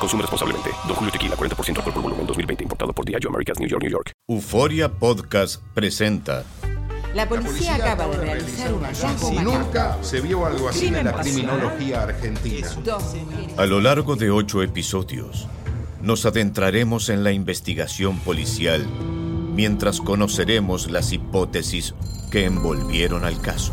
Consume responsablemente. Don Julio Tequila, 40% alcohol por volumen, 2020. Importado por Diageo Americas, New York, New York. Euforia Podcast presenta... La policía, acaba de realizar un hallazgo Nunca se vio algo así en la criminología argentina. A lo largo de ocho episodios, nos adentraremos en la investigación policial mientras conoceremos las hipótesis que envolvieron al caso.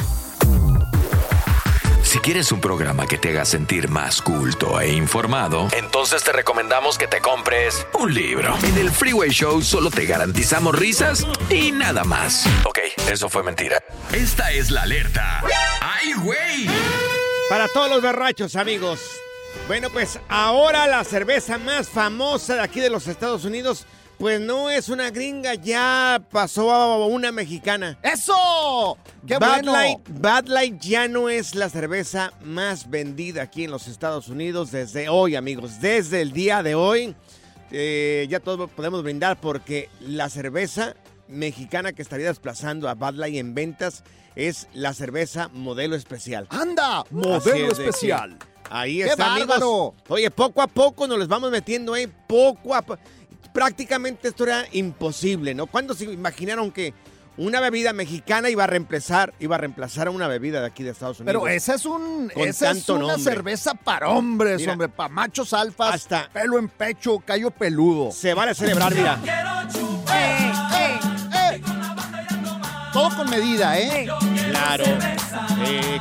Si quieres un programa que te haga sentir más culto e informado, entonces te recomendamos que te compres un libro. En el Freeway Show solo te garantizamos risas y nada más. Ok, eso fue mentira. Esta es la alerta. ¡Ay, güey! Para todos los berrachos, amigos. Bueno, pues ahora la cerveza más famosa de aquí de los Estados Unidos pues no es una gringa, ya pasó a una mexicana. ¡Eso! ¡Qué Bad bueno! Light, Bud Light ya no es la cerveza más vendida aquí en los Estados Unidos desde hoy, amigos. Desde el día de hoy, eh, ya todos podemos brindar porque la cerveza mexicana que estaría desplazando a Bud Light en ventas es la cerveza modelo especial. ¡Anda! Modelo es de especial. Ahí ¡Qué está, amigos. Oye, poco a poco nos les vamos metiendo, ¿eh? Poco a poco. Prácticamente esto era imposible, ¿no? ¿Cuándo se imaginaron que una bebida mexicana iba a reemplazar, iba a reemplazar a una bebida de aquí de Estados Unidos? Pero esa es un Con esa es una nombre. cerveza para hombres, Mira. hombre, para machos alfas, Hasta- pelo en pecho, callo peludo. Se vale celebrar, mira. ¡Eh, eh, eh! Todo con medida, ¿eh? Claro.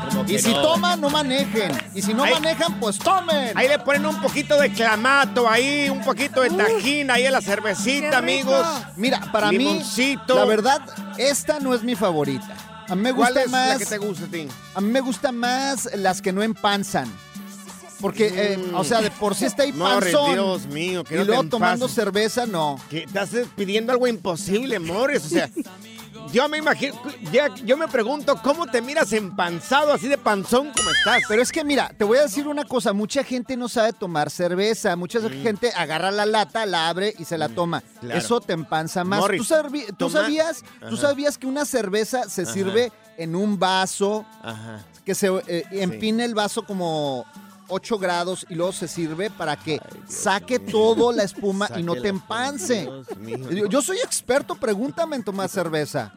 Como que Y si no. toman, no manejen. Y si no Ahí- manejan, pues tomen. Ahí le ponen un poquito de clamato, ahí un poquito de tajín, ahí a la cervecita, amigos. Mira, para Limoncito. mí, la verdad, esta no es mi favorita. A mí me ¿Cuál gusta es más. la que te gusta a ti? A mí me gusta más las que no empanzan. Porque, eh, Mm. o sea, de por sí está ahí Morris, panzón. Dios mío, que y no te luego tomando empases. cerveza, no. que estás pidiendo algo imposible, Morris. O sea, yo me imagino, ya, yo me pregunto cómo te miras empanzado, así de panzón como estás. Pero es que mira, te voy a decir una cosa, mucha gente no sabe tomar cerveza, mucha gente agarra la lata, la abre y se la toma. Mm. claro. Eso te empanza más. Morris, ¿Tú, toma- sabías, tú sabías que una cerveza se Ajá. sirve en un vaso, Ajá. que se eh, empina el vaso como 8 grados y luego se sirve para que saque todo la espuma y no te empance. Mío. Yo, yo soy experto, pregúntame en tomar cerveza.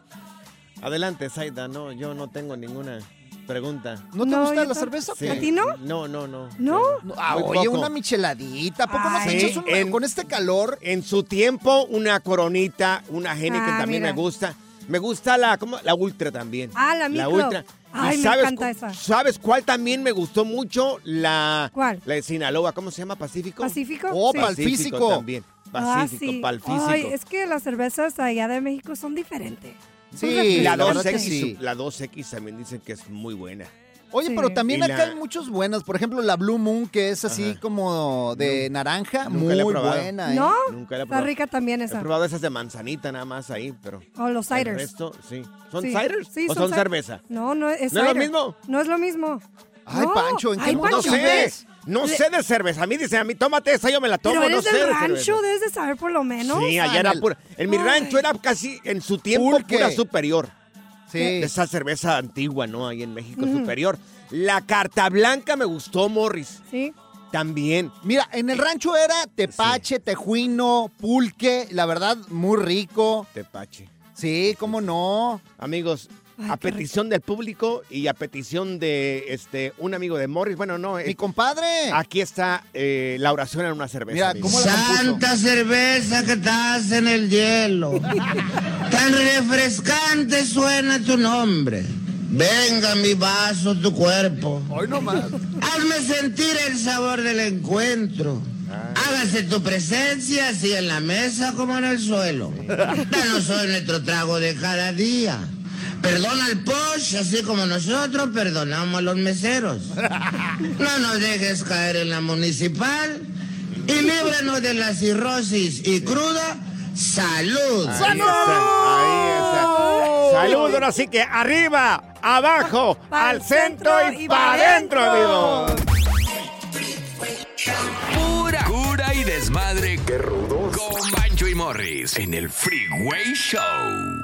Adelante, Zaida, no, yo no tengo ninguna pregunta. ¿No te No, gusta yo la tam- cerveza? Sí. ¿A ti no? No, no, no. ¿No? No, ah, Muy oye, poco. una micheladita. ¿A poco no te Ay, echas un- en- con este calor? En su tiempo, una coronita, una Heineken Ah, también mira. me gusta. Me gusta la, ¿cómo? La Ultra también. Ah, la micro. Ultra. Ay, ¿Y me sabes encanta esa. ¿Sabes cuál también me gustó mucho? La, ¿Cuál? La de Sinaloa. ¿Cómo se llama? ¿Pacífico? ¿Pacífico? Oh, Sí. pa'l físico. también. Pacífico, ah, sí. Ay, es que las cervezas allá de México son diferentes. Son Sí, la la verdad 2X, que sí. la 2X también dicen que es muy buena. Oye, Sí. pero también Y acá la- hay muchas buenas. Por ejemplo, la Blue Moon, que es así Ajá. como de naranja. nunca muy he buena, ¿eh? ¿No? Nunca la he Está probado. rica también He esa. probado esas de manzanita nada más ahí, pero... O los el ciders. resto, sí. ¿Son Sí. ciders Sí, o son cerveza? No, no es ¿No es lo mismo? No es lo mismo. Ay, No. Pancho, ¿en qué Ay, mundo No Pancho, sé, no Le- sé de cerveza. A mí dicen, a mí tómate esa, yo me la tomo, Pero no eres sé del de rancho, debes de saber por lo menos. Sí, allá era el- pura. En mi Ay. rancho era casi, en su tiempo, Pulque. pura superior. Sí. Esa cerveza antigua, ¿no? Ahí en México, superior. La carta blanca me gustó, Morris. Sí. También. Mira, en el rancho era tepache, tejuino, pulque, la verdad, muy rico. Tepache. Sí, cómo no. Amigos, Ay, a petición del público y a petición de este un amigo de Morris, bueno, no, Mi eh, compadre. aquí está eh, la oración en una cerveza. Mira, amigos. ¿cómo la compuso? Santa cerveza que estás en el hielo. Tan refrescante suena tu nombre. Venga mi vaso, tu cuerpo. Hoy nomás. Hazme sentir el sabor del encuentro. Hágase tu presencia así en la mesa como en el suelo. Danos hoy nuestro trago de cada día. Perdona al posh, así como nosotros perdonamos a los meseros. No nos dejes caer en la municipal y líbranos de la cirrosis y cruda salud. Ahí está, ahí está. Saludos, así que arriba, abajo, al centro centro y y para pa' adentro, adentro. amigos. Pura cura y desmadre. ¡Qué rudos! Con Bancho y Morris en el Freeway Show.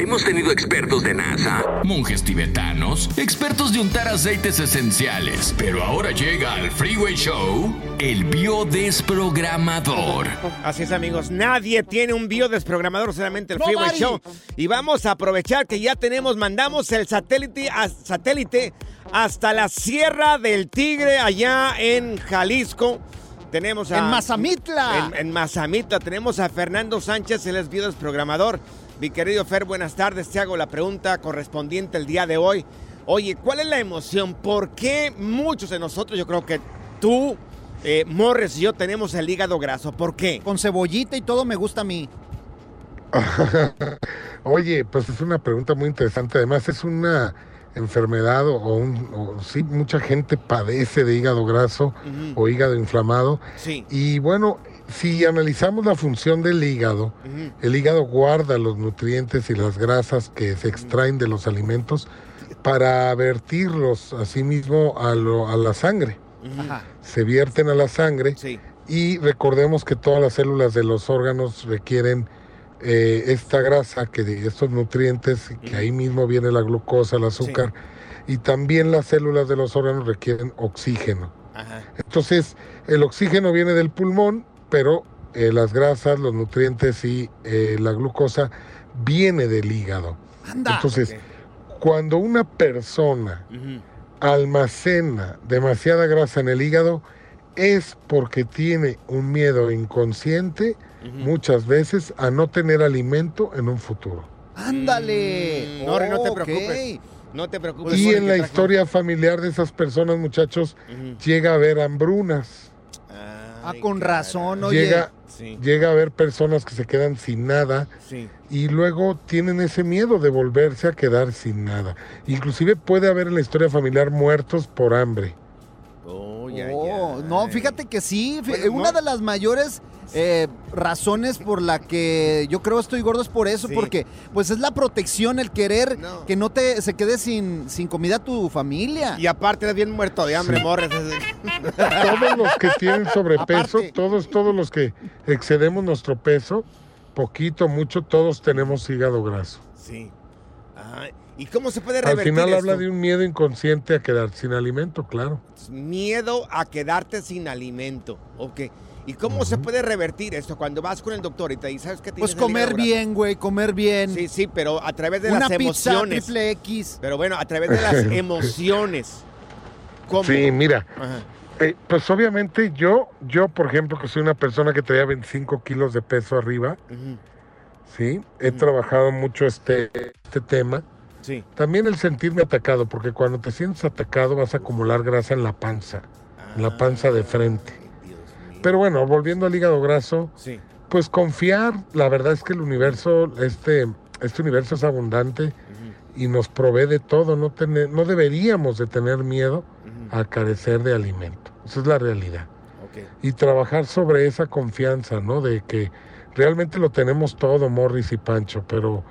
Hemos tenido expertos de NASA, monjes tibetanos, expertos de untar aceites esenciales, pero ahora llega al Freeway Show el biodesprogramador. Así es, amigos. Nadie tiene un biodesprogramador, solamente el Freeway. Show. Y vamos a aprovechar que ya tenemos, mandamos el satélite, a- satélite hasta la Sierra del Tigre, allá en Jalisco. Tenemos a. En Mazamitla. En, en Mazamitla tenemos a Fernando Sánchez, él es biodesprogramador. Mi querido Fer, buenas tardes. Te hago la pregunta correspondiente el día de hoy. Oye, ¿cuál es la emoción? ¿Por qué muchos de nosotros, yo creo que tú, eh, Morris y yo tenemos el hígado graso? ¿Por qué? Con cebollita y todo me gusta a mí. Oye, pues es una pregunta muy interesante. Además, es una enfermedad o, un, o sí, mucha gente padece de hígado graso o hígado inflamado. Sí. Y bueno, si analizamos la función del hígado, el hígado guarda los nutrientes y las grasas que se extraen de los alimentos para vertirlos asimismo a, lo- a la sangre. Ajá. Se vierten a la sangre Sí. y recordemos que todas las células de los órganos requieren eh, esta grasa, que estos nutrientes, que ahí mismo viene la glucosa, el azúcar, y también las células de los órganos requieren oxígeno. Ajá. Entonces, el oxígeno viene del pulmón, pero eh, las grasas, los nutrientes y eh, la glucosa viene del hígado. Anda. Entonces, cuando una persona almacena demasiada grasa en el hígado es porque tiene un miedo inconsciente muchas veces a no tener alimento en un futuro. Ándale. Mm, no, no te preocupes. No te preocupes. Y en la historia familiar de esas personas, muchachos, llega a haber hambrunas, Ah, Ay, con caray. razón, oye. llega, Sí. llega a haber personas que se quedan sin nada Sí. y luego tienen ese miedo de volverse a quedar sin nada. Inclusive puede haber en la historia familiar muertos por hambre. Oh, ya, Oh, ya. no, fíjate que sí. Bueno, una no. de las mayores eh, razones por la que yo creo estoy gordo es por eso, Sí. porque pues es la protección, el querer No. que no te se quede sin, sin comida tu familia. Y aparte eres bien muerto de hambre, Sí. Morris. todos los que tienen sobrepeso, Aparte. todos, todos los que excedemos nuestro peso, poquito, mucho, todos tenemos hígado graso. Sí. Ay, ¿Y cómo se puede Al revertir final habla de un miedo inconsciente a quedar sin alimento, claro. Miedo a quedarte sin alimento. Ok. ¿Y cómo se puede revertir esto? Cuando vas con el doctor y te dice, ¿sabes qué tienes Pues comer hígado graso?" bien, güey, comer bien. Sí, sí, pero a través de Una las pizza emociones. triple X. Pero bueno, a través de las emociones. ¿Cómo? Sí, mira, Ajá. eh, pues obviamente yo, yo por ejemplo, que soy una persona que traía 25 kilos de peso arriba, sí, he trabajado mucho este, este tema Sí. También el sentirme atacado, porque cuando te sientes atacado vas a acumular grasa en la panza, en la panza de frente. Pero bueno, volviendo al hígado graso, Sí. pues confiar, la verdad es que el universo, este, este universo es abundante y nos provee de todo, no, tener, no deberíamos de tener miedo a carecer de alimento. Esa es la realidad. Y trabajar sobre esa confianza, ¿no? De que realmente lo tenemos todo, Morris y Pancho, pero,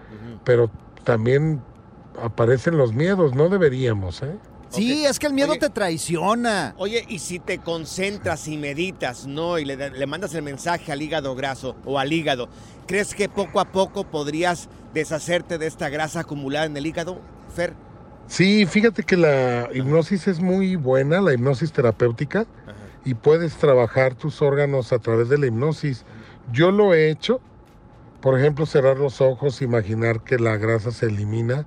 pero también aparecen los miedos, no deberíamos, ¿eh? Sí, es que el miedo te traiciona. Oye, y si te concentras y meditas, ¿no? Y le, da- le mandas el mensaje al hígado graso o al hígado, ¿crees que poco a poco podrías deshacerte de esta grasa acumulada en el hígado, Fer? Sí, fíjate que la hipnosis es muy buena, la hipnosis terapéutica, y puedes trabajar tus órganos a través de la hipnosis. Yo lo he hecho, por ejemplo, cerrar los ojos, imaginar que la grasa se elimina.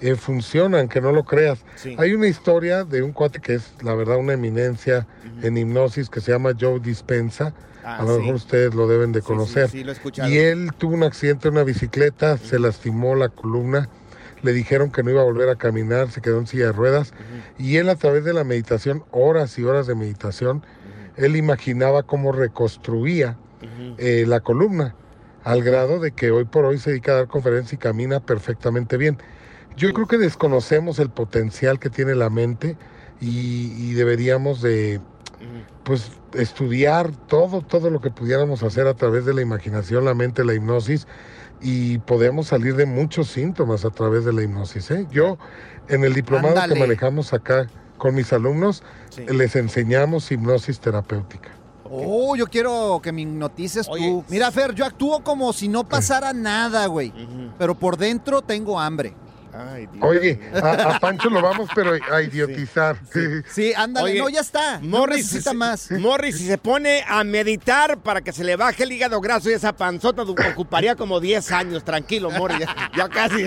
Eh, funciona, aunque no lo creas. Sí. Hay una historia de un cuate que es, la verdad, una eminencia en hipnosis que se llama Joe Dispensa. Ah, a lo sí. mejor ustedes lo deben de conocer. sí, lo y él tuvo un accidente en una bicicleta, se lastimó la columna, le dijeron que no iba a volver a caminar, se quedó en silla de ruedas. Y él a través de la meditación, horas y horas de meditación, él imaginaba cómo reconstruía eh, la columna, al grado de que hoy por hoy se dedica a dar conferencias y camina perfectamente bien. Yo creo que desconocemos el potencial que tiene la mente y, y deberíamos de pues estudiar todo, todo lo que pudiéramos hacer a través de la imaginación, la mente, la hipnosis y podemos salir de muchos síntomas a través de la hipnosis. ¿eh? Yo en el diplomado Ándale. que manejamos acá con mis alumnos Sí. les enseñamos hipnosis terapéutica. Oh, yo quiero que me hipnotices tú. Mira, Fer, yo actúo como si no pasara nada, güey. Pero por dentro tengo hambre. Ay, Dios. Oye, a, a Pancho lo vamos pero a idiotizar. Sí, ándale. Oye, no, ya está. No Morris, necesita si- más. Morris, si se pone a meditar para que se le baje el hígado graso y esa panzota ocuparía como 10 años. Tranquilo, Morris, ya, ya casi.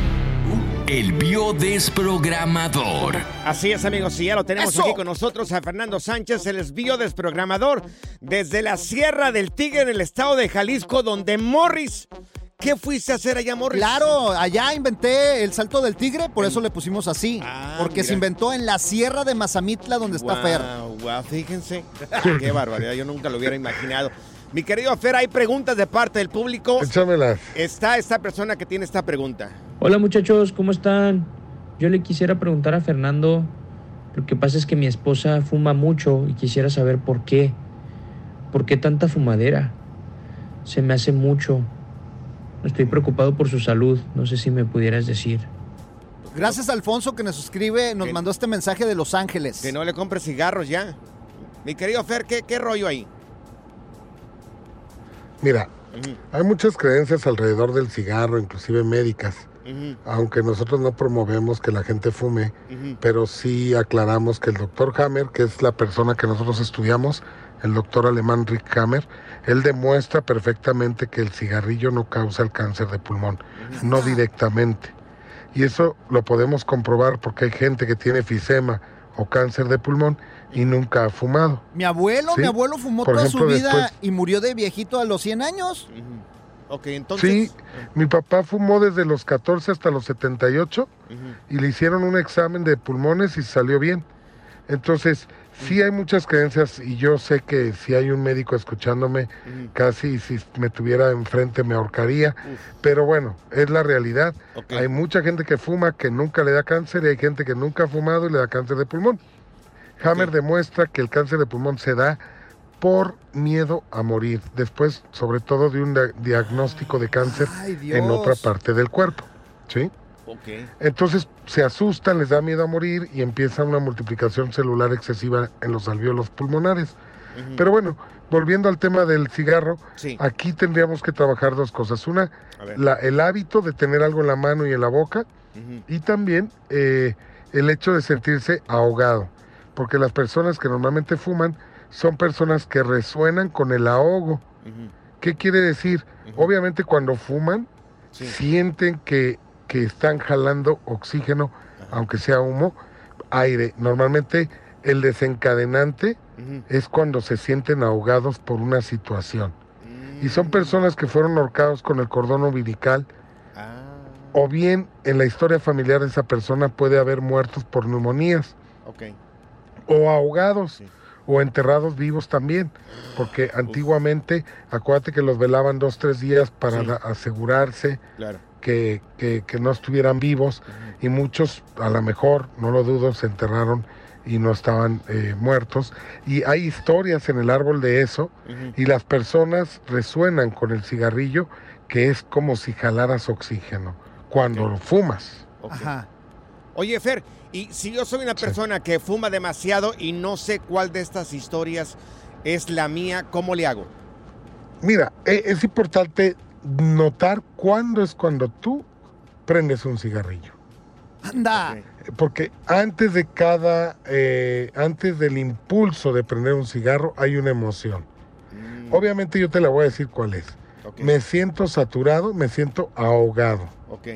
El biodesprogramador. Así es, amigos, y ya lo tenemos aquí con nosotros a Fernando Sánchez, el esbío desprogramador, desde la Sierra del Tigre en el estado de Jalisco, donde Morris. ¿Qué fuiste a hacer allá, Morris? Claro, allá inventé el salto del tigre, por eso le pusimos así. porque se Ah, inventó en la Sierra de Mazamitla, donde está Wow, Fer. wow, fíjense. Qué barbaridad, yo nunca lo hubiera imaginado. Mi querido Fer, hay preguntas de parte del público. Échamelas. Está esta persona que tiene esta pregunta. Hola muchachos, ¿cómo están? Yo le quisiera preguntar a Fernando, lo que pasa es que mi esposa fuma mucho y quisiera saber por qué. ¿Por qué tanta fumadera? Se me hace mucho. Estoy preocupado por su salud, no sé si me pudieras decir. Gracias a Alfonso que nos escribe, nos mandó este mensaje de Los Ángeles. Que no le compre cigarros ya. Mi querido Fer, ¿qué, qué rollo ahí? Mira, hay muchas creencias alrededor del cigarro, inclusive médicas. Aunque nosotros no promovemos que la gente fume, pero sí aclaramos que el doctor Hammer, que es la persona que nosotros estudiamos, el doctor alemán Rick Hammer, él demuestra perfectamente que el cigarrillo no causa el cáncer de pulmón, no directamente. Y eso lo podemos comprobar porque hay gente que tiene efisema o cáncer de pulmón y nunca ha fumado. Mi abuelo, ¿Sí? mi abuelo fumó Por toda ejemplo, su vida después- y murió de viejito a los 100 años. Ok, entonces. Sí, mi papá fumó desde los 14 hasta los 78 y le hicieron un examen de pulmones y salió bien. Entonces, sí hay muchas creencias y yo sé que si hay un médico escuchándome, casi si me tuviera enfrente me ahorcaría. Pero bueno, es la realidad. Hay mucha gente que fuma que nunca le da cáncer y hay gente que nunca ha fumado y le da cáncer de pulmón. Hammer demuestra que el cáncer de pulmón se da por miedo a morir, después sobre todo de un dia- diagnóstico de cáncer Ay, en otra parte del cuerpo. ¿Sí? Entonces se asustan, les da miedo a morir y empieza una multiplicación celular excesiva en los alvéolos pulmonares. Pero bueno, volviendo al tema del cigarro, Sí. aquí tendríamos que trabajar dos cosas. Una, la- el hábito de tener algo en la mano y en la boca y también eh, el hecho de sentirse ahogado. Porque las personas que normalmente fuman son personas que resuenan con el ahogo. ¿Qué quiere decir? Obviamente cuando fuman, sienten que, que están jalando oxígeno, aunque sea humo, aire. Normalmente el desencadenante es cuando se sienten ahogados por una situación. Y son personas que fueron ahorcados con el cordón umbilical. O bien en la historia familiar de esa persona puede haber muertos por neumonías Ok. O ahogados o enterrados vivos también, porque antiguamente, acuérdate que los velaban dos, tres días para Sí. asegurarse Claro. que, que- que no estuvieran vivos y muchos, a lo mejor, no lo dudo, se enterraron y no estaban eh, muertos. Y hay historias en el árbol de eso y las personas resuenan con el cigarrillo, que es como si jalaras oxígeno cuando lo fumas. Ajá. Oye, Fer, y si yo soy una persona que fuma demasiado y no sé cuál de estas historias es la mía, ¿cómo le hago? Mira, e- es importante notar cuándo es cuando tú prendes un cigarrillo. Anda. Porque antes de cada, eh, antes del impulso de prender un cigarro hay una emoción. Obviamente yo te la voy a decir cuál es. Me siento saturado, me siento ahogado. Ok.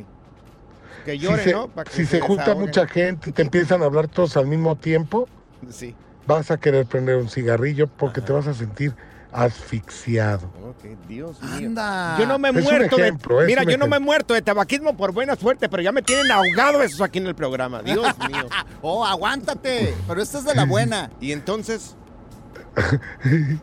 Que Si llore, se, ¿no? Que si se se junta mucha gente y te empiezan a hablar todos al mismo tiempo, Sí. vas a querer prender un cigarrillo porque te vas a sentir asfixiado. Ok, Dios mío. Anda. Yo no me he Es un muerto ejemplo, de... Mira, yo no me he muerto de tabaquismo por buena suerte, pero ya me tienen ahogado esos aquí en el programa. Dios mío. Oh, aguántate. Pero esta es de la buena. Y entonces,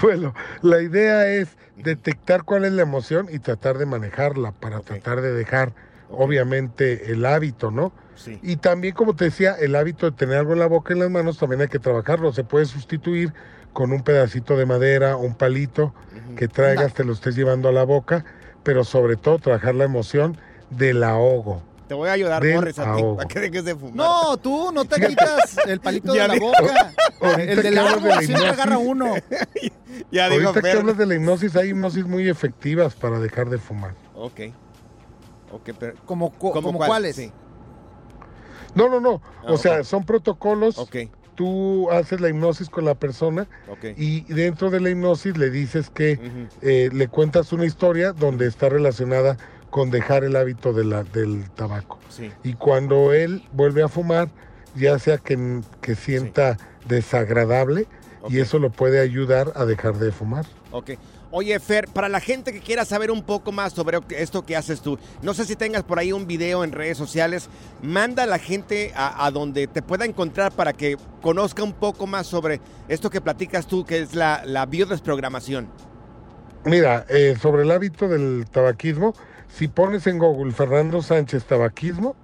Bueno, la idea es detectar cuál es la emoción y tratar de manejarla para tratar de dejar, obviamente, el hábito, ¿no? Sí. Y también, como te decía, el hábito de tener algo en la boca y en las manos también hay que trabajarlo. Se puede sustituir con un pedacito de madera, un palito que traigas, te lo estés llevando a la boca, pero sobre todo trabajar la emoción del ahogo. te voy a ayudar, Morris, a ti, ahogo. para que dejes de fumar. No, tú no te quitas el palito Ya de la boca. El del la siempre agarra uno. Ya digo, Ahorita que hablas de la hipnosis, hay hipnosis muy efectivas para dejar de fumar. Ok. Ok, pero... ¿Como, cu- ¿Cómo como cuál? cuáles? Sí. No, no, no. Ah, o sea, son protocolos. Ok. Tú haces la hipnosis con la persona Ok. y dentro de la hipnosis le dices que eh, le cuentas una historia donde está relacionada con dejar el hábito de la- del tabaco. Sí. Y cuando él vuelve a fumar, ya sea que, que sienta desagradable y eso lo puede ayudar a dejar de fumar. Ok. Oye, Fer, para la gente que quiera saber un poco más sobre esto que haces tú, no sé si tengas por ahí un video en redes sociales, manda a la gente a, a donde te pueda encontrar para que conozca un poco más sobre esto que platicas tú, que es la, la biodesprogramación. Mira, eh, sobre el hábito del tabaquismo, si pones en Google Fernando Sánchez tabaquismo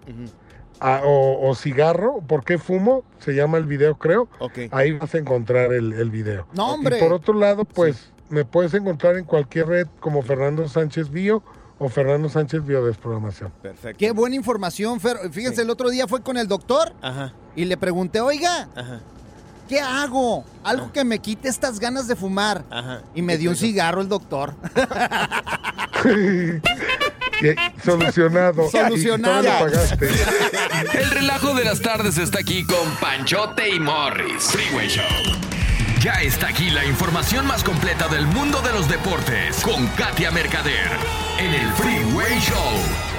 a- o, o cigarro, ¿por qué fumo? Se llama el video, creo. Ok. Ahí vas a encontrar el, el video. No, hombre. Y por otro lado, pues me puedes encontrar en cualquier red como Fernando Sánchez Bio o Fernando Sánchez Biodesprogramación. Perfecto. Qué buena información, Fer. Fíjense, el otro día fue con el doctor Ajá. y le pregunté, oiga, Ajá. ¿qué hago? Algo que me quite estas ganas de fumar. Y me dio un cigarro el doctor. Eh, Solucionado. Solucionado. Y pagaste. El relajo de las tardes está aquí con Panchote y Morris. Freeway Show. Ya está aquí la información más completa del mundo de los deportes con Katia Mercader en el Freeway Show.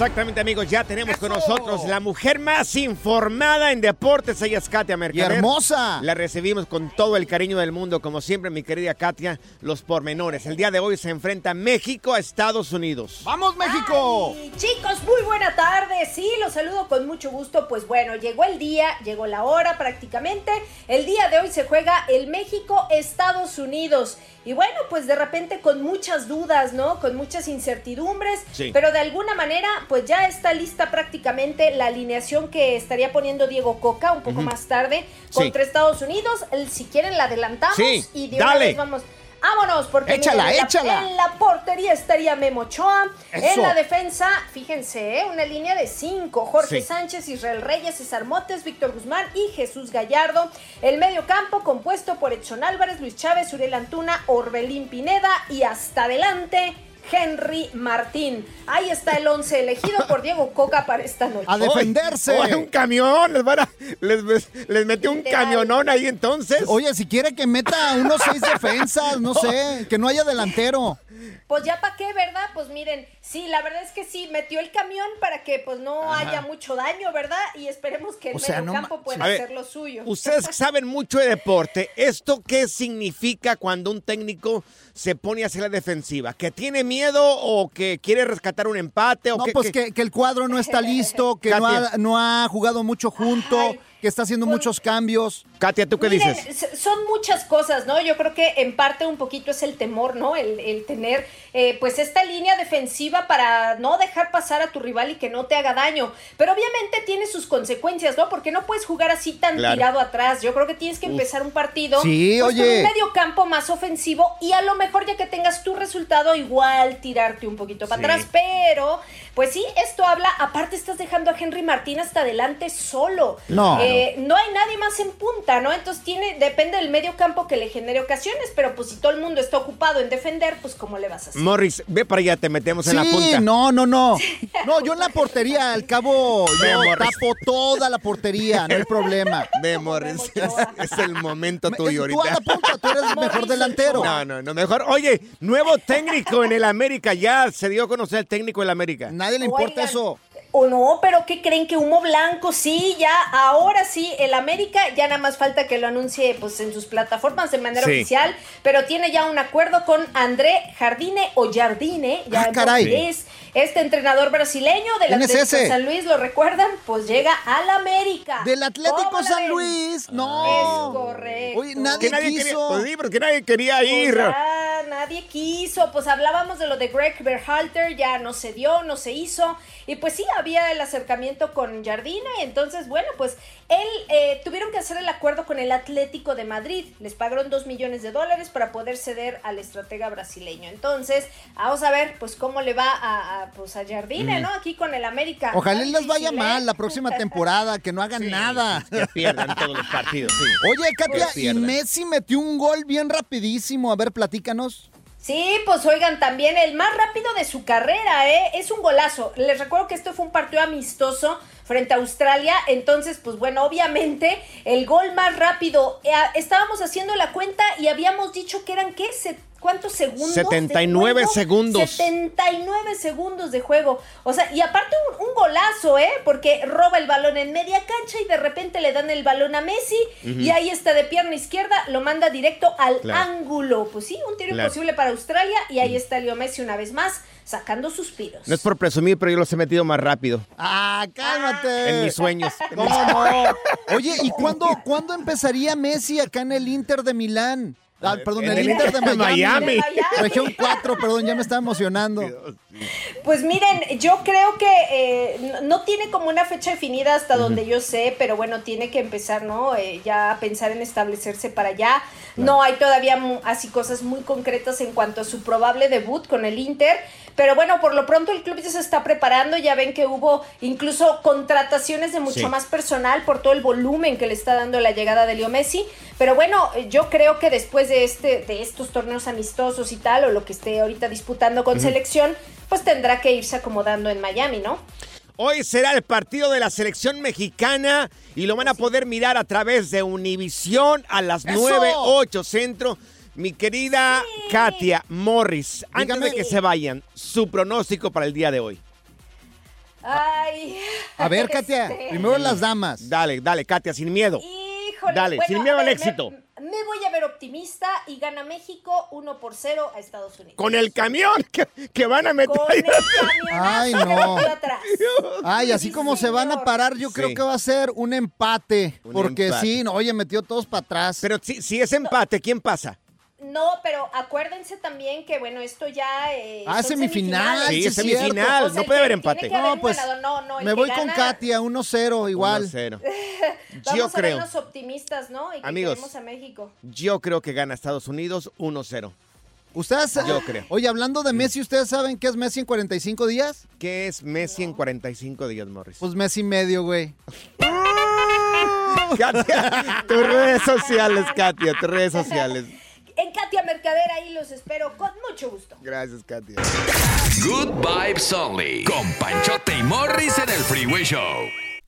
Exactamente, amigos, ya tenemos con nosotros la mujer más informada en deportes. Ella es Katia Mercader. Y hermosa. La recibimos con todo el cariño del mundo, como siempre, mi querida Katia. Los pormenores. El día de hoy se enfrenta México a Estados Unidos. ¡Vamos, México! Ay, chicos, muy buena tarde. Sí, los saludo con mucho gusto. Pues bueno, llegó el día, llegó la hora prácticamente. El día de hoy se juega el México-Estados Unidos. Y bueno, pues de repente con muchas dudas, ¿no? Con muchas incertidumbres, Sí. pero de alguna manera pues ya está lista prácticamente la alineación que estaría poniendo Diego Coca un poco más tarde Sí. contra Estados Unidos. Si quieren la adelantamos Sí, y de una dale. vez vamos. Vámonos, porque Échala, miren, échala. en la portería estaría Memo Ochoa. En la defensa, fíjense, ¿eh? una línea de cinco. Jorge Sí. Sánchez, Israel Reyes, César Motes, Víctor Guzmán y Jesús Gallardo. El medio campo compuesto por Edson Álvarez, Luis Chávez, Uriel Antuna, Orbelín Pineda y hasta adelante. Henry Martín. Ahí está el once elegido por Diego Coca para esta noche. A defenderse. Oye, un camión, les, van a- les, les metió un Literal. camionón ahí entonces. Oye, si quiere que meta unos seis defensas, no sé, que no haya delantero. Pues ya para qué, ¿verdad? Pues miren, sí, la verdad es que sí, metió el camión para que pues no Ajá. haya mucho daño, ¿verdad? Y esperemos que el O sea, medio no campo pueda ver, hacer lo suyo. Ustedes saben mucho de deporte, ¿esto qué significa cuando un técnico se pone a hacer la defensiva? ¿Que tiene miedo o que quiere rescatar un empate? O No, que, pues que, que el cuadro no está listo, que no ha, no ha jugado mucho junto, que está haciendo muchos cambios. Katia, ¿tú qué Miren, dices? son muchas cosas, ¿no? Yo creo que en parte un poquito es el temor, ¿no? El, el tener, eh, pues, esta línea defensiva para no dejar pasar a tu rival y que no te haga daño. Pero obviamente tiene sus consecuencias, ¿no? Porque no puedes jugar así tan Claro. tirado atrás. Yo creo que tienes que Uf. empezar un partido Sí, pues, con oye. un medio campo más ofensivo y a lo mejor ya que tengas tu resultado, igual tirarte un poquito para Sí. atrás. Pero, pues sí, esto habla, aparte estás dejando a Henry Martín hasta adelante solo. No. Eh, no hay nadie más en punta, ¿no? Entonces tiene, depende del medio campo que le genere ocasiones, pero pues si todo el mundo está ocupado en defender, pues ¿cómo le vas a hacer? Morris, ve para allá, te metemos en la Sí, punta. no, no, no. No, yo en la portería, al cabo, Ve, yo Morris. tapo toda la portería, no hay problema. Ve, Morris, es, es el momento tuyo Tú a ahorita. la punta, tú eres el mejor delantero. No, no, no, mejor. Oye, nuevo técnico en el América, ya se dio a conocer el técnico del América. Nadie le importa eso. O no, pero ¿qué creen que humo blanco? Sí, ya, ahora sí, el América ya nada más falta que lo anuncie pues en sus plataformas de manera Sí. oficial, pero tiene ya un acuerdo con André Jardine o Jardine, ya Ah, caray. portugués. Este entrenador brasileño del ¿Quién es Atlético ese? San Luis, ¿lo recuerdan? Pues llega al América. Del Atlético ¿Cómo la San ven? Luis, no. Es correcto. Oye, nadie Que nadie quería, quiso. pues sí, porque nadie quería Pues ir. ya, nadie quiso. Pues hablábamos de lo de Greg Berhalter, ya no se dio, no se hizo. Y pues sí, había el acercamiento con Jardine. Entonces, bueno, pues él eh, tuvieron que hacer el acuerdo con el Atlético de Madrid. Les pagaron dos millones de dólares para poder ceder al estratega brasileño. Entonces, vamos a ver, pues cómo le va a, a, pues, a Jardine, Mm. ¿no? Aquí con el América. Ojalá y les vaya ¿eh? mal la próxima temporada, que no hagan nada. Que pierdan todos los partidos, sí. Oye, Katia, Pues y. Messi metió un gol bien rapidísimo. A ver, platícanos. Sí, pues oigan, también el más rápido de su carrera, ¿eh? Es un golazo. Les recuerdo que esto fue un partido amistoso frente a Australia. Entonces, pues bueno, obviamente, el gol más rápido. eh, estábamos haciendo la cuenta y habíamos dicho que eran, ¿qué? Se- ¿Cuántos segundos? de 79 juego? segundos. 79 segundos de juego. O sea, y aparte un, un golazo, ¿eh? Porque roba el balón en media cancha y de repente le dan el balón a Messi y ahí está de pierna izquierda, lo manda directo al Claro. ángulo. Pues sí, un tiro Claro. imposible para Australia y ahí está Leo Messi una vez más sacando suspiros. No es por presumir, pero yo los he metido más rápido. Ah, cálmate. En mis sueños. ¿Cómo no? Oye, ¿y cuándo, cuándo empezaría Messi acá en el Inter de Milán? Ah, perdón, en el, el Inter de Inter de Miami. Miami. Región 4, perdón, ya me estaba emocionando. Pues miren, yo creo que eh, no tiene como una fecha definida hasta donde yo sé, pero bueno, tiene que empezar, ¿no? Eh, ya a pensar en establecerse para allá. No hay todavía mu- así cosas muy concretas en cuanto a su probable debut con el Inter, pero bueno, por lo pronto el club ya se está preparando, ya ven que hubo incluso contrataciones de mucho Sí. más personal por todo el volumen que le está dando la llegada de Leo Messi, pero bueno, eh, yo creo que después de este de estos torneos amistosos y tal o lo que esté ahorita disputando con selección, pues tendrá que irse acomodando en Miami, ¿no? Hoy será el partido de la selección mexicana y lo van a poder mirar a través de Univisión a las ¡Eso! 9, 8 centro. Mi querida Katia Morris, antes Dígame. de que se vayan, su pronóstico para el día de hoy. Ay. A ver, Katia, Este. primero las damas. Dale, dale, Katia, sin miedo. Híjole, Dale, bueno, sin miedo al éxito. Me, me voy a ver optimista y gana México 1 por 0 a Estados Unidos. Con el camión que, que van a meter. Con el Ay, no. atrás. Ay, así como se van a parar, yo creo que va a ser un empate. Un porque empate. sí, no, oye, metió todos para atrás. Pero si, si es empate, ¿quién pasa? No, pero acuérdense también que, bueno, esto ya. Eh, Ah, semifinal, Sí, es semifinal, O sea, no puede que haber empate. tiene que haber No, pues, no, no, Me voy con Katia, 1-0 igual. 1-0. Vamos Yo a creo. vernos optimistas, ¿no? Y que Amigos. a México. Yo creo que gana Estados Unidos 1-0. Ustedes, Yo creo. Oye, hablando de Messi, ¿ustedes saben qué es Messi en 45 días? ¿Qué es Messi en 45 días, Morris? Pues Messi medio, güey. Katia, tus redes sociales, Katia, tus redes sociales. En Katia Mercader, ahí los espero con mucho gusto. Gracias, Katia. Good Vibes Only. Con Panchote y Morris en el Freeway Show.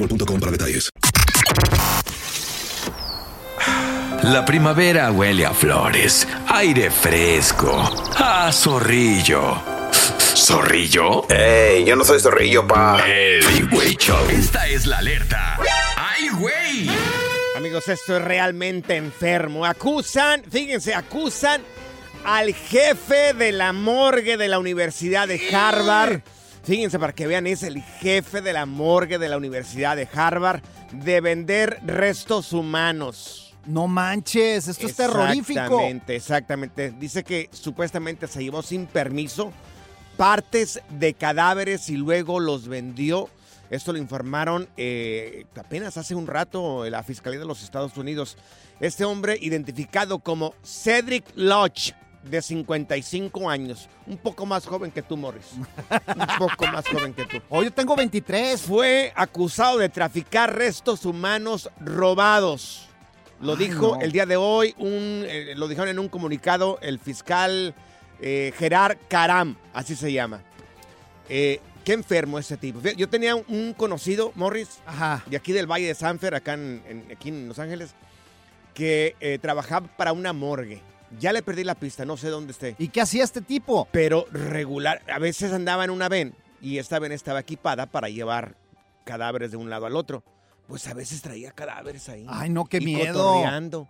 boostmobile.com para detalles. La primavera huele a flores, aire fresco, a zorrillo. ¿Zorrillo? ¡Ey! Yo no soy zorrillo, pa. Freeway Show. Esta es la alerta. ¡Ay, güey! Amigos, esto es realmente enfermo. Acusan, fíjense, acusan al jefe de la morgue de la Universidad de Harvard. Fíjense para que vean, es el jefe de la morgue de la Universidad de Harvard de vender restos humanos. No manches, esto es terrorífico. Exactamente, exactamente. Dice que supuestamente se llevó sin permiso partes de cadáveres y luego los vendió. Esto lo informaron eh, apenas hace un rato la Fiscalía de los Estados Unidos. Este hombre identificado como Cedric Lodge, de 55 años, un poco más joven que tú, Morris. Un poco más joven que tú. Hoy yo tengo 23. Fue acusado de traficar restos humanos robados. Lo Ay, dijo no. el día de hoy, un, eh, lo dijeron en un comunicado el fiscal eh, Gerard Caram, así se llama. Eh, qué enfermo ese tipo. Yo tenía un, conocido, Morris, de aquí del Valle de Sanfer, acá en, en- aquí en Los Ángeles, que eh, trabajaba para una morgue. Ya le perdí la pista, no sé dónde esté. ¿Y qué hacía este tipo? Pero regular, a veces andaba en una ven y esta ven estaba equipada para llevar cadáveres de un lado al otro. Pues a veces traía cadáveres ahí. Ay, no, qué y miedo. cotorreando.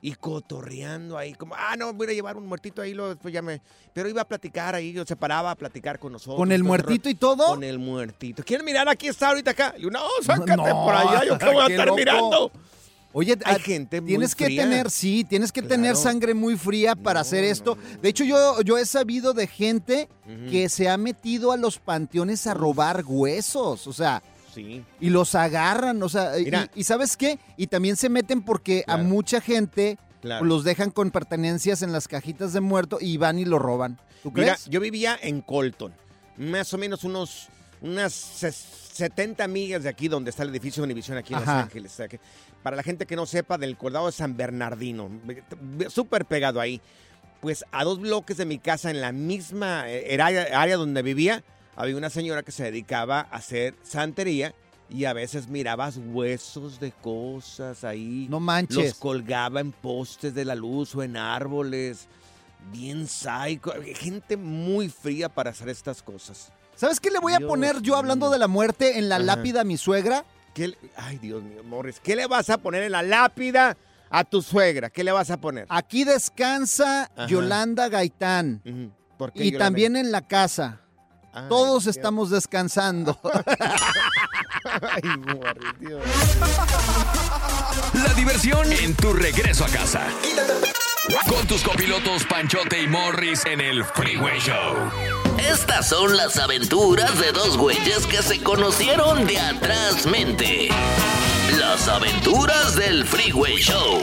y cotorreando ahí, como, ah, no, voy a llevar un muertito ahí, luego después ya me... Pero iba a platicar ahí, yo se paraba a platicar con nosotros. ¿Con el muertito y todo? Con el muertito. ¿Quieren mirar? Aquí está ahorita acá. Le digo, no, sácate No, por allá, yo que voy a qué estar loco. mirando. Oye, Hay ah, gente muy tienes que tener, sí, tienes que tener sangre muy fría para hacer esto. De hecho, yo, yo he sabido de gente que se ha metido a los panteones a robar huesos, o sea, Sí. y los agarran, o sea, y- ¿sabes qué? Y también se meten porque a mucha gente Claro. los dejan con pertenencias en las cajitas de muerto y van y lo roban. ¿Tú Mira, crees? yo vivía en Colton, más o menos unos unas ses- 70 millas de aquí donde está el edificio de Univision aquí en Ajá. Los Ángeles. Para la gente que no sepa, del condado de San Bernardino, súper pegado ahí. Pues a dos bloques de mi casa, en la misma eh, área, donde vivía, había una señora que se dedicaba a hacer santería y a veces mirabas huesos de cosas ahí. No manches. Los colgaba en postes de la luz o en árboles. Bien psycho. Gente muy fría para hacer estas cosas. ¿Sabes qué le voy a Dios poner yo hablando de la muerte en la Ajá. lápida a mi suegra? ¿Qué le- Ay, Dios mío, Morris. ¿Qué le vas a poner en la lápida a tu suegra? ¿Qué le vas a poner? Aquí descansa Ajá. Yolanda Gaitán. ¿Por qué, Y Yolanda? también en la casa. Ay, Todos Dios. estamos descansando. Ay, Morris, Dios. La diversión en tu regreso a casa. Con tus copilotos Panchote y Morris en el Freeway Show. Estas son las aventuras de dos güeyes que se conocieron de atrás mente. Las aventuras del Freeway Show.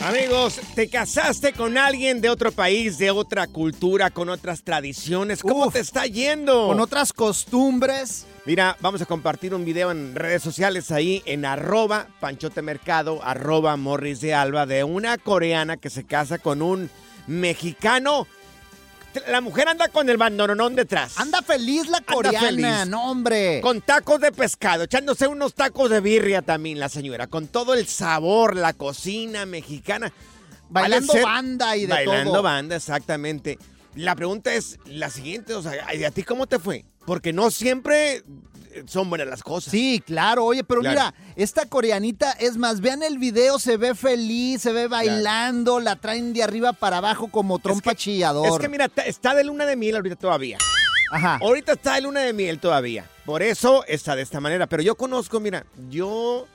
Amigos, ¿te casaste con alguien de otro país, de otra cultura, con otras tradiciones? ¿Cómo te está yendo? Con otras costumbres. Mira, vamos a compartir un video en redes sociales ahí en arroba Panchote Mercado, arroba Morris de Alba, de una coreana que se casa con un mexicano. La mujer anda con el bandoronón detrás. Anda feliz la coreana, feliz. no hombre. Con tacos de pescado, echándose unos tacos de birria también la señora, con todo el sabor, la cocina mexicana. Bailando ser- banda y de Bailando todo. banda, exactamente. La pregunta es la siguiente, o sea, ¿y a ti cómo te fue? Porque no siempre son buenas las cosas. Sí, claro, oye, pero Claro. mira, esta coreanita, es más, vean el video, se ve feliz, se ve bailando, la traen de arriba para abajo como trompa chillador. Es que mira, está de luna de miel ahorita todavía. Ajá. Ahorita está de luna de miel todavía. Por eso está de esta manera. Pero yo conozco, mira, yo,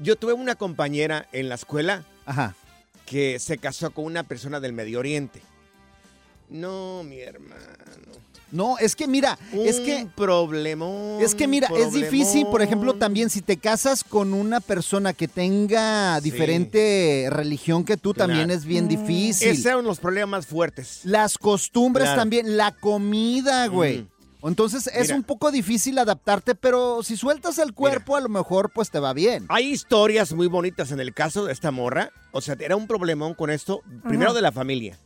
yo tuve una compañera en la escuela Ajá. que se casó con una persona del Medio Oriente. No, mi hermano. No, es que mira, es Un que problemón. Es que mira, es difícil, por ejemplo, también si te casas con una persona que tenga Sí. diferente religión que tú, también es bien difícil. Ese es uno de los problemas más fuertes. Las costumbres Claro. también, la comida, güey. Entonces es Mira. un poco difícil adaptarte, pero si sueltas el cuerpo, a lo mejor pues te va bien. Hay historias muy bonitas en el caso de esta morra. O sea, era un problemón con esto, primero Ajá. de la familia.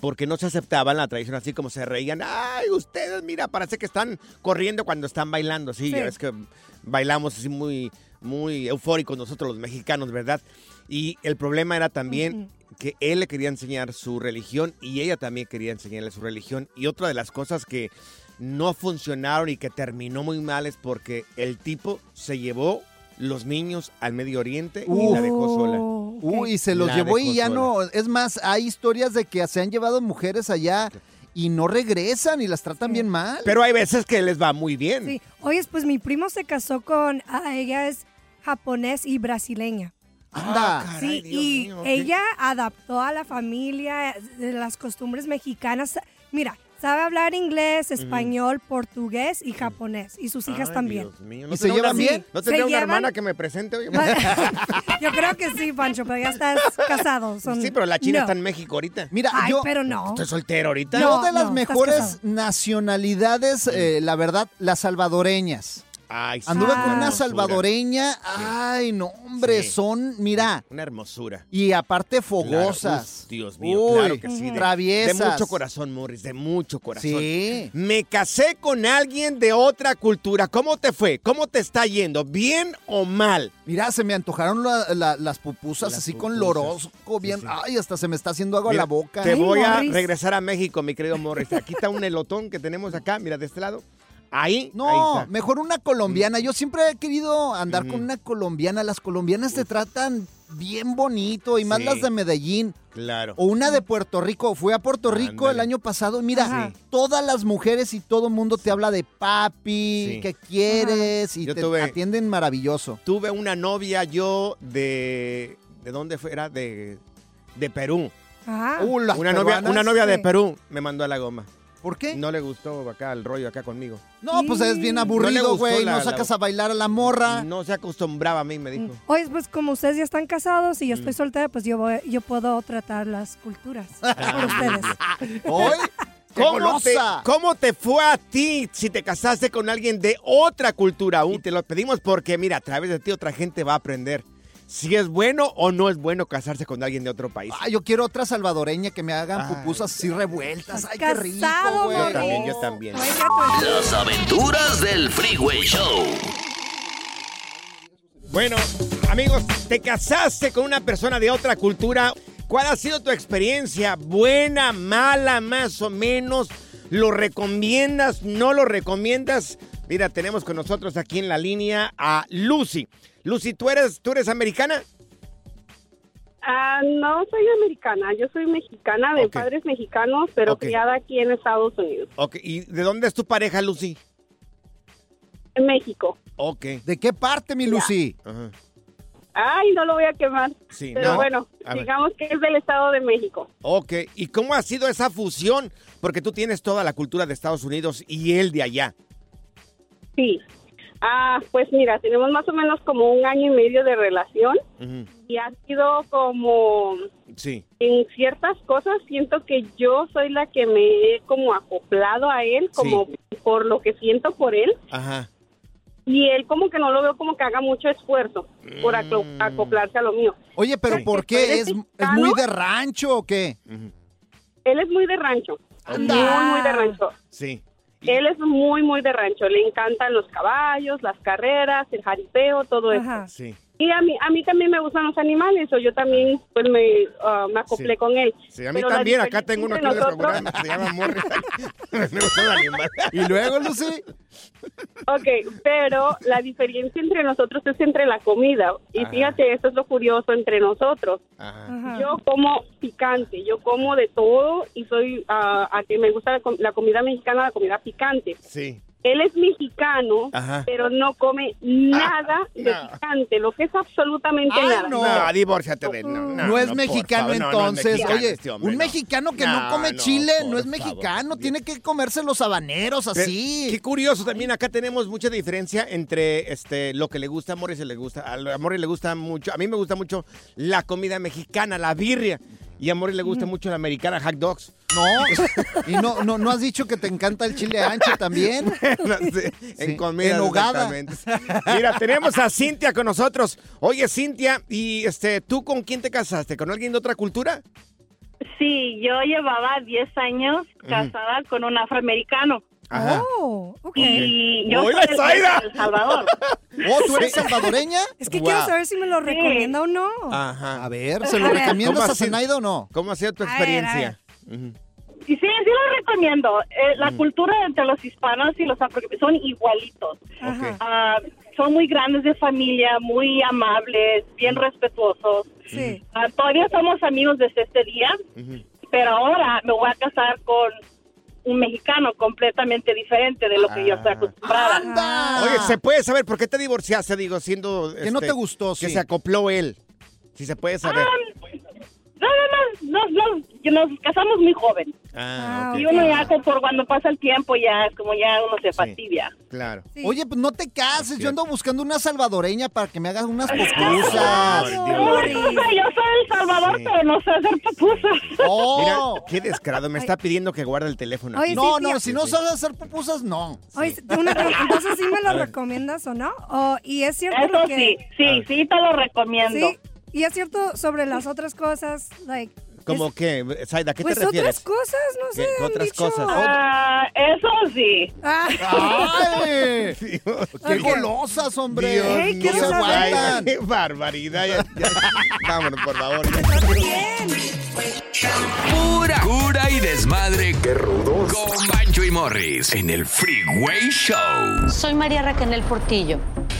Porque no se aceptaban la tradición así como se reían. Ay, ustedes, mira, parece que están corriendo cuando están bailando. Sí, Sí. ya ves que bailamos así muy, muy eufóricos nosotros los mexicanos, ¿verdad? Y el problema era también que él le quería enseñar su religión y ella también quería enseñarle su religión. Y otra de las cosas que no funcionaron y que terminó muy mal es porque el tipo se llevó los niños al Medio Oriente y la dejó sola. Uy, y se los La llevó y ya sola. no. Es más, hay historias de que se han llevado mujeres allá y no regresan y las tratan bien mal. Pero hay veces que les va muy bien. Sí. Oye, pues mi primo se casó con, ah, ella es japonés y brasileña. Anda. Sí, y ella adaptó a la familia de las costumbres mexicanas. Mira, sabe hablar inglés, español, portugués y japonés. Y sus hijas Ay, también. Dios mío, ¿no ¿Y se tendrá llevan una- bien? ¿No Se tendría una llevan- hermana que me presente? Oye? Yo creo que sí, Pancho, pero ya estás casado. Son- Sí, pero la china No. está en México ahorita. Mira, Ay, yo, pero no. Estoy soltero ahorita. yo de las no, estás mejores casado. nacionalidades, eh, la verdad, las salvadoreñas. Ay, sí, Anduve con una salvadoreña. Ay, no, hombre, Sí. son, mira, Una hermosura. y aparte Claro, fogosas. uf, Dios mío, Uy, claro que sí. De, traviesas. de mucho corazón, Morris, de mucho corazón. Sí. Me casé con alguien de otra cultura. ¿Cómo te fue? ¿Cómo te está yendo? ¿Bien o mal? Mira, se me antojaron la- la- las pupusas Las así con lorosco, bien. Ay, hasta se me está haciendo agua Mira, la boca. Te Ay, voy a regresar a México, mi querido Morris. Aquí está un elotón que tenemos acá, mira, de este lado. Ahí. No, ahí mejor una colombiana. Yo siempre he querido andar con una colombiana. Las colombianas te tratan bien bonito y más Sí. las de Medellín. Claro. O una de Puerto Rico. Fui a Puerto Rico el año pasado. Mira, Ajá. todas las mujeres y todo el mundo te habla de papi, Sí. que quieres y Yo te tuve- atienden maravilloso. Tuve una novia yo de... ¿De dónde fue? Era de, de Perú. Ah. Uh, una, novia, una novia de. Perú me mandó a la goma. ¿Por qué? No le gustó acá el rollo acá conmigo. No, pues es bien aburrido, güey. No la- sacas a bailar a la morra. No se acostumbraba a mí, me dijo. Oye, pues como ustedes ya están casados y yo Mm. estoy soltera, pues yo voy, yo puedo tratar las culturas por ustedes. Hoy, ¿Cómo te, golosa. ¿Cómo te fue a ti si te casaste con alguien de otra cultura? Y te lo pedimos porque, mira, a través de ti otra gente va a aprender si es bueno o no es bueno casarse con alguien de otro país. Ah, yo quiero otra salvadoreña que me hagan Ay. pupusas así revueltas. Ay, qué rico, Casado, güey. Yo también, yo también. Las aventuras del Freeway Show. Bueno, amigos, te casaste con una persona de otra cultura. ¿Cuál ha sido tu experiencia? ¿Buena, mala, más o menos? ¿Lo recomiendas? ¿No lo recomiendas? Mira, tenemos con nosotros aquí en la línea a Lucy. Lucy, ¿tú eres, ¿tú eres americana? Ah, no soy americana, yo soy mexicana de padres mexicanos, pero criada aquí en Estados Unidos, Ok, ¿y de dónde es tu pareja, Lucy? en México. Ok. ¿De qué parte, mi Lucy? Ajá. Ay, no lo voy a quemar. Sí, pero no. bueno, A ver. digamos que es del Estado de México. Ok, ¿y cómo ha sido esa fusión? Porque tú tienes toda la cultura de Estados Unidos y él de allá. Sí. Ah, pues mira, tenemos más o menos como un año y medio de relación y ha sido como Sí. en ciertas cosas siento que yo soy la que me he como acoplado a él, como por lo que siento por él. Ajá. Y él como que no lo veo como que haga mucho esfuerzo por Mm. acoplarse a lo mío. Oye, pero ¿por qué? ¿Es, muy de rancho o qué? Él es muy de rancho. Anda. Muy, muy de rancho. Sí. Él es muy, muy de rancho. Le encantan los caballos, las carreras, el jaripeo, todo eso. Sí. Y a mí, a mí también me gustan los animales, o yo también pues me, ah, me acoplé Sí. con él. Sí, a mí Pero también. Acá tengo uno nosotros- programa. Se llama Morris. Me gusta el animal. ¿Y luego, Lucy? Ok, pero la diferencia entre nosotros es entre la comida. Y Ajá. fíjate, esto es lo curioso entre nosotros. Yo como picante, yo como de todo y soy ah, a que me gusta la, com- la comida mexicana, la comida picante. Sí. Él es mexicano, Ajá. pero no come nada de no. picante, lo que es absolutamente Ay, nada. No, divórciate de él. No, No, no, es mexicano favor, no, no es entonces. mexicano Oye, este hombre, un no. mexicano que no, No, come no, chile no es mexicano. Tiene que comerse los habaneros Pero, así. Qué curioso también, acá tenemos mucha diferencia entre este lo que le gusta a Morris y le gusta. A Morris le gusta mucho, a mí me gusta mucho la comida mexicana, la birria. Y a Morris le gusta mucho la americana, hot dogs. No, y no, no, no has dicho que te encanta el chile ancho también. En Sí, comida. en hogada. exactamente. Mira, tenemos a Cintia con nosotros. Oye, Cintia, ¿y este tú con quién te casaste? ¿Con alguien de otra cultura? Sí, yo llevaba 10 años casada con un afroamericano. Ajá. Oh, ok. Y yo ¡Hola, soy! El Salvador. Oh, ¿tú eres salvadoreña? Es que Guau. quiero saber si me lo recomienda o no. Ajá. A ver, ¿se lo recomiendas ¿Cómo a? Zenaida o no? ¿Cómo ha sido tu A ver, a experiencia? Y sí, sí lo recomiendo. Eh, la cultura entre los hispanos y los afroamericanos son igualitos. Ajá. Ah, son muy grandes de familia, muy amables, bien respetuosos. Sí. Ah, todavía somos amigos desde este día, pero ahora me voy a casar con un mexicano completamente diferente de lo que yo estoy acostumbrada. ¡Anda! Oye, ¿se puede saber por qué te divorciaste? Digo, siendo... Que no este, te gustó, Que sí. se acopló él. Si se puede saber. No, no, no, no, no, nos casamos muy joven. Ah, Y ok. uno ya, por cuando pasa el tiempo, ya es como ya uno se fastidía. Claro. Oye, pues no te cases. Yo ando buscando una salvadoreña para que me hagas unas pupusas. No, yo soy El Salvador, Sí. pero no sé hacer pupusas. Oh. Mira, qué descarado. Me está pidiendo que guarde el teléfono. Oye. No, no, si no sabes hacer pupusas, no. Oye, una entonces sí me lo recomiendas o no? O- y es cierto Eso lo que sí, sí, sí te lo recomiendo. Y es cierto sobre las otras cosas, like ¿Cómo qué? Saida, ¿a qué pues te refieres? otras cosas, no ¿Qué- sé. otras dicho. cosas? Ah, eso sí. Ah. ¡Ay! ¡Qué Ok. golosas, hombre! Dios Ey, no se aguantan. Qué barbaridad. Ya- ya- Vámonos, por favor. Bien. Pura cura y y desmadre. ¡Qué rudos! Con Bancho y Morris en el Freeway Show. Soy María Raquel Portillo.